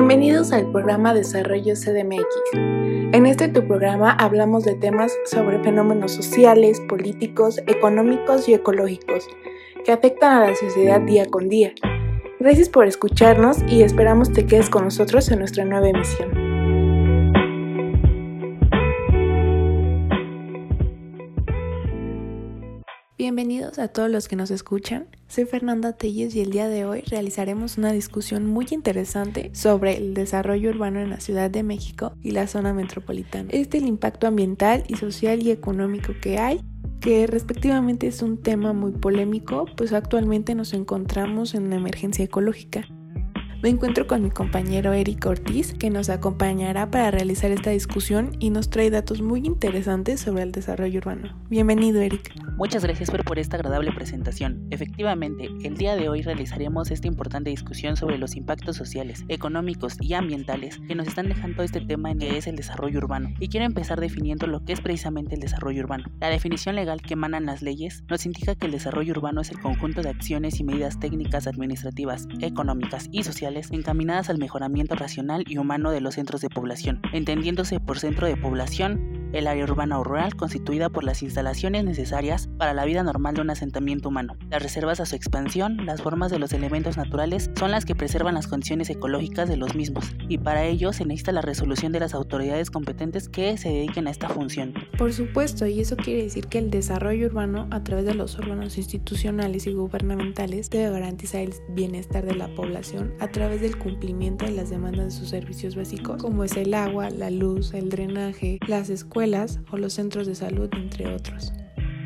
Bienvenidos al programa Desarrollo CDMX. En este tu programa hablamos de temas sobre fenómenos sociales, políticos, económicos y ecológicos que afectan a la sociedad día con día. Gracias por escucharnos y esperamos te quedes con nosotros en nuestra nueva emisión. Bienvenidos a todos los que nos escuchan. Soy Fernanda Telles y el día de hoy realizaremos una discusión muy interesante sobre el desarrollo urbano en la Ciudad de México y la zona metropolitana. Este es el impacto ambiental y social y económico que hay que respectivamente es un tema muy polémico, pues actualmente nos encontramos en una emergencia ecológica. Me encuentro con mi compañero Eric Ortiz, que nos acompañará para realizar esta discusión y nos trae datos muy interesantes sobre el desarrollo urbano. Bienvenido, Eric. Muchas gracias por, esta agradable presentación. Efectivamente, el día de hoy realizaremos esta importante discusión sobre los impactos sociales, económicos y ambientales que nos están dejando este tema en que es el desarrollo urbano. Y quiero empezar definiendo lo que es precisamente el desarrollo urbano. La definición legal que emanan las leyes nos indica que el desarrollo urbano es el conjunto de acciones y medidas técnicas, administrativas, económicas y sociales encaminadas al mejoramiento racional y humano de los centros de población, entendiéndose por centro de población el área urbana o rural constituida por las instalaciones necesarias para la vida normal de un asentamiento humano. Las reservas a su expansión, las formas de los elementos naturales son las que preservan las condiciones ecológicas de los mismos, y para ello se necesita la resolución de las autoridades competentes que se dediquen a esta función. Por supuesto, y eso quiere decir que el desarrollo urbano a través de los órganos institucionales y gubernamentales debe garantizar el bienestar de la población a través del cumplimiento de las demandas de sus servicios básicos, como es el agua, la luz, el drenaje, las escuelas, o los centros de salud, entre otros.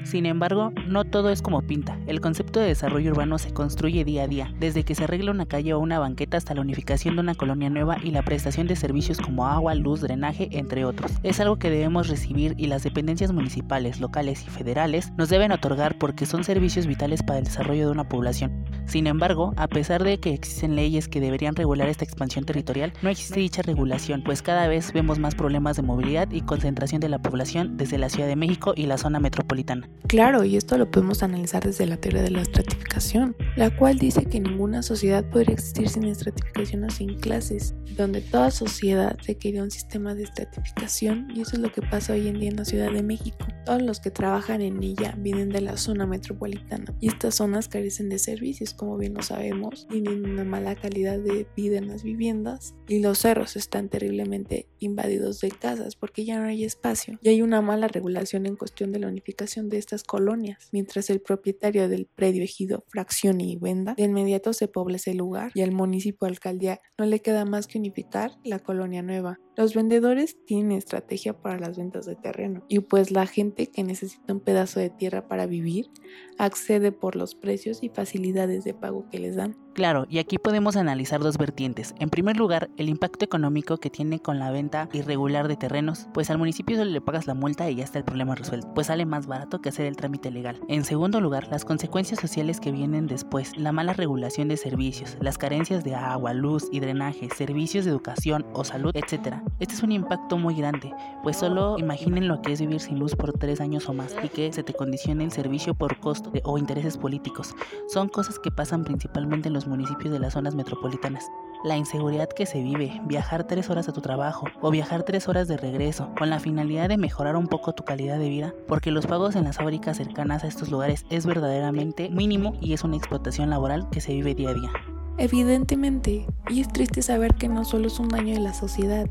Sin embargo, no todo es como pinta. El concepto de desarrollo urbano se construye día a día, desde que se arregla una calle o una banqueta hasta la unificación de una colonia nueva y la prestación de servicios como agua, luz, drenaje, entre otros. Es algo que debemos recibir y las dependencias municipales, locales y federales nos deben otorgar porque son servicios vitales para el desarrollo de una población. Sin embargo, a pesar de que existen leyes que deberían regular esta expansión territorial, no existe dicha regulación, pues cada vez vemos más problemas de movilidad y concentración de la población desde la Ciudad de México y la zona metropolitana. Claro, y esto lo podemos analizar desde la teoría de la estratificación, la cual dice que ninguna sociedad podría existir sin estratificación o sin clases, donde toda sociedad requiere un sistema de estratificación y eso es lo que pasa hoy en día en la Ciudad de México. Todos los que trabajan en ella vienen de la zona metropolitana y estas zonas carecen de servicios, como bien lo sabemos, tienen una mala calidad de vida en las viviendas y los cerros están terriblemente invadidos de casas porque ya no hay espacio y hay una mala regulación en cuestión de la unificación de estas colonias, mientras el propietario del predio ejido fraccione y venda, de inmediato se poblece el lugar y al municipio alcaldía no le queda más que unificar la colonia nueva. Los vendedores tienen estrategia para las ventas de terreno y pues la gente que necesita un pedazo de tierra para vivir accede por los precios y facilidades de pago que les dan. Claro, y aquí podemos analizar dos vertientes. En primer lugar, el impacto económico que tiene con la venta irregular de terrenos, pues al municipio solo le pagas la multa y ya está el problema resuelto, pues sale más barato que hacer el trámite legal. En segundo lugar, las consecuencias sociales que vienen después, la mala regulación de servicios, las carencias de agua, luz y drenaje, servicios de educación o salud, etc. Este es un impacto muy grande, pues solo imaginen lo que es vivir sin luz por tres años o más y que se te condicione el servicio por costo o intereses políticos. Son cosas que pasan principalmente en los municipios de las zonas metropolitanas. La inseguridad que se vive, viajar tres horas a tu trabajo o viajar tres horas de regreso, con la finalidad de mejorar un poco tu calidad de vida, porque los pagos en las fábricas cercanas a estos lugares es verdaderamente mínimo y es una explotación laboral que se vive día a día. Evidentemente, y es triste saber que no solo es un daño de la sociedad,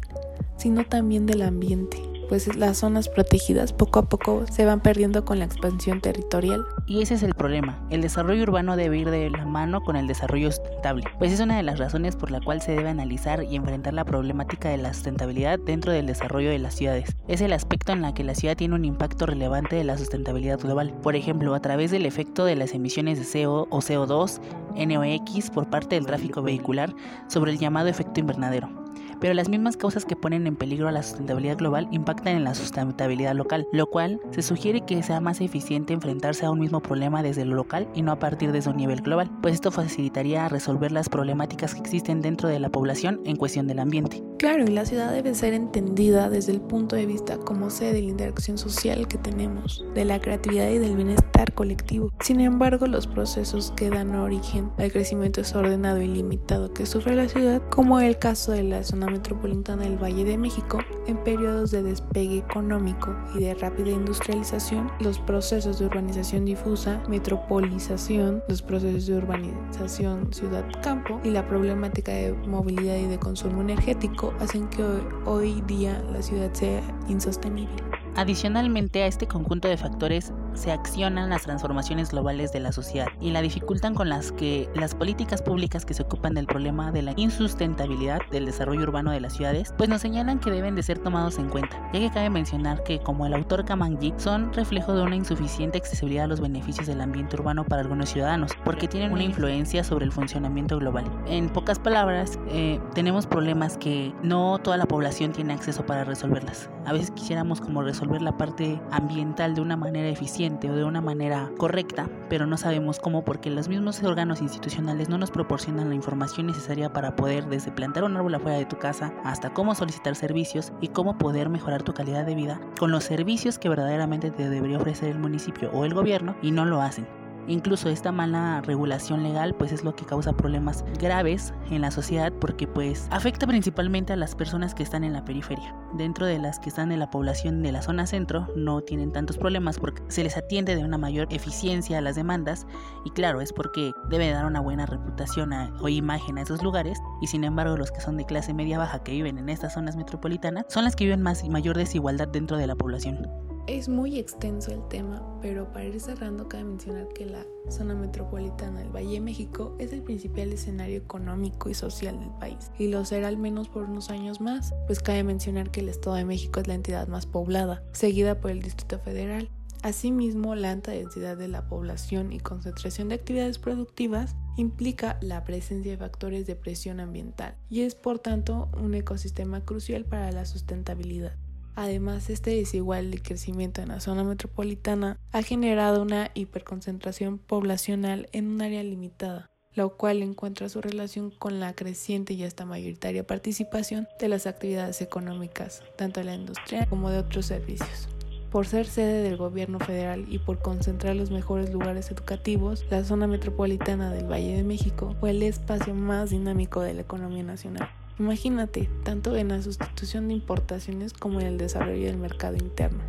sino también del ambiente pues las zonas protegidas poco a poco se van perdiendo con la expansión territorial. Y ese es el problema, el desarrollo urbano debe ir de la mano con el desarrollo sustentable, pues es una de las razones por la cual se debe analizar y enfrentar la problemática de la sustentabilidad dentro del desarrollo de las ciudades. Es el aspecto en la que la ciudad tiene un impacto relevante de la sustentabilidad global, por ejemplo, a través del efecto de las emisiones de CO o CO2, NOx por parte del tráfico vehicular sobre el llamado efecto invernadero pero las mismas causas que ponen en peligro a la sustentabilidad global impactan en la sustentabilidad local, lo cual se sugiere que sea más eficiente enfrentarse a un mismo problema desde lo local y no a partir desde un nivel global, pues esto facilitaría resolver las problemáticas que existen dentro de la población en cuestión del ambiente. claro, la ciudad debe ser entendida desde el punto de vista como sede de la interacción social que tenemos, de la creatividad y del bienestar colectivo. Sin embargo, los procesos que dan origen al crecimiento desordenado y limitado que sufre la ciudad, como el caso de la zona metropolitana del Valle de México, en periodos de despegue económico y de rápida industrialización, los procesos de urbanización difusa, metropolización, los procesos de urbanización ciudad-campo y la problemática de movilidad y de consumo energético hacen que hoy, día la ciudad sea insostenible. Adicionalmente a este conjunto de factores se accionan las transformaciones globales de la sociedad y la dificultan con las que las políticas públicas que se ocupan del problema de la insustentabilidad del desarrollo urbano de las ciudades, pues nos señalan que deben de ser tomados en cuenta, ya que cabe mencionar que como el autor Kamangji son reflejo de una insuficiente accesibilidad a los beneficios del ambiente urbano para algunos ciudadanos, porque tienen una influencia sobre el funcionamiento global. En pocas palabras, eh, tenemos problemas que no toda la población tiene acceso para resolverlas. A veces quisiéramos como resolver la parte ambiental de una manera eficiente o de una manera correcta, pero no sabemos cómo porque los mismos órganos institucionales no nos proporcionan la información necesaria para poder desde plantar un árbol afuera de tu casa hasta cómo solicitar servicios y cómo poder mejorar tu calidad de vida con los servicios que verdaderamente te debería ofrecer el municipio o el gobierno y no lo hacen. Incluso esta mala regulación legal pues es lo que causa problemas graves en la sociedad porque pues afecta principalmente a las personas que están en la periferia. Dentro de las que están en la población de la zona centro no tienen tantos problemas porque se les atiende de una mayor eficiencia a las demandas y claro es porque debe dar una buena reputación o imagen a esos lugares y sin embargo los que son de clase media baja que viven en estas zonas metropolitanas son las que viven más y mayor desigualdad dentro de la población. Es muy extenso el tema, pero para ir cerrando cabe mencionar que la zona metropolitana del Valle de México es el principal escenario económico y social del país, y lo será al menos por unos años más, pues cabe mencionar que el Estado de México es la entidad más poblada, seguida por el Distrito Federal. Asimismo, la alta densidad de la población y concentración de actividades productivas implica la presencia de factores de presión ambiental y es por tanto un ecosistema crucial para la sustentabilidad. Además, este desigual de crecimiento en la zona metropolitana ha generado una hiperconcentración poblacional en un área limitada, lo cual encuentra su relación con la creciente y hasta mayoritaria participación de las actividades económicas, tanto de la industria como de otros servicios. Por ser sede del gobierno federal y por concentrar los mejores lugares educativos, la zona metropolitana del Valle de México fue el espacio más dinámico de la economía nacional. Imagínate, tanto en la sustitución de importaciones como en el desarrollo del mercado interno.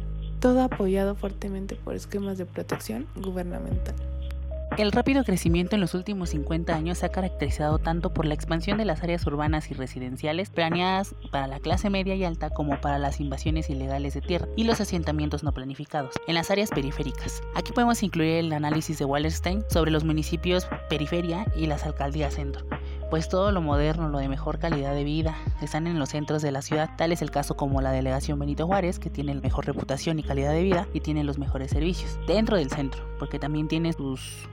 Todo apoyado fuertemente por esquemas de protección gubernamental. El rápido crecimiento en los últimos 50 años se ha caracterizado tanto por la expansión de las áreas urbanas y residenciales planeadas para la clase media y alta como para las invasiones ilegales de tierra y los asentamientos no planificados en las áreas periféricas. Aquí podemos incluir el análisis de Wallerstein sobre los municipios periferia y las alcaldías centro pues todo lo moderno, lo de mejor calidad de vida, están en los centros de la ciudad. Tal es el caso como la delegación Benito Juárez, que tiene la mejor reputación y calidad de vida y tiene los mejores servicios dentro del centro, porque también tiene sus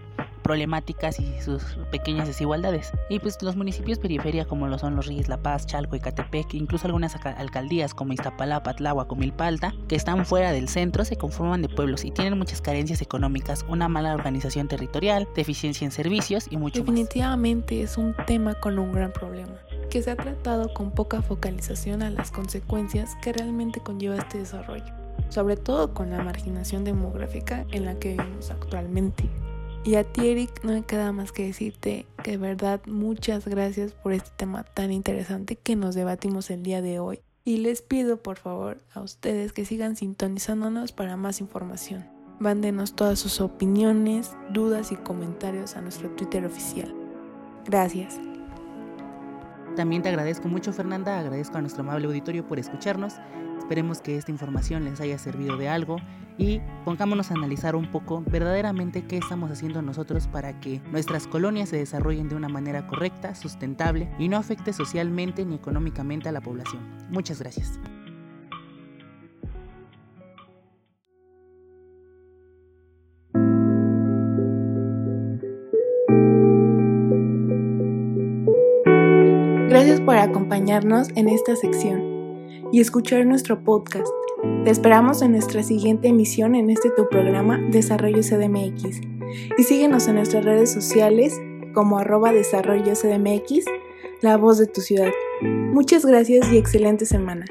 problemáticas y sus pequeñas desigualdades. Y pues los municipios periferia como lo son Los Reyes, La Paz, Chalco, y Catepec, incluso algunas alcaldías como Iztapalapa, Tláhuac o Milpalta, que están fuera del centro, se conforman de pueblos y tienen muchas carencias económicas, una mala organización territorial, deficiencia en servicios y mucho Definitivamente es un tema con un gran problema que se ha tratado con poca focalización a las consecuencias que realmente conlleva este desarrollo, sobre todo con la marginación demográfica en la que vivimos actualmente. Y a ti, Eric, no me queda más que decirte que de verdad muchas gracias por este tema tan interesante que nos debatimos el día de hoy. Y les pido por favor a ustedes que sigan sintonizándonos para más información. Mándenos todas sus opiniones, dudas y comentarios a nuestro Twitter oficial. Gracias. También te agradezco mucho Fernanda, agradezco a nuestro amable auditorio por escucharnos. Esperemos que esta información les haya servido de algo y pongámonos a analizar un poco verdaderamente qué estamos haciendo nosotros para que nuestras colonias se desarrollen de una manera correcta, sustentable y no afecte socialmente ni económicamente a la población. Muchas gracias. Gracias por acompañarnos en esta sección y escuchar nuestro podcast. Te esperamos en nuestra siguiente emisión en este tu programa Desarrollo CDMX. Y síguenos en nuestras redes sociales como arroba desarrollo CDMX, la voz de tu ciudad. Muchas gracias y excelente semana.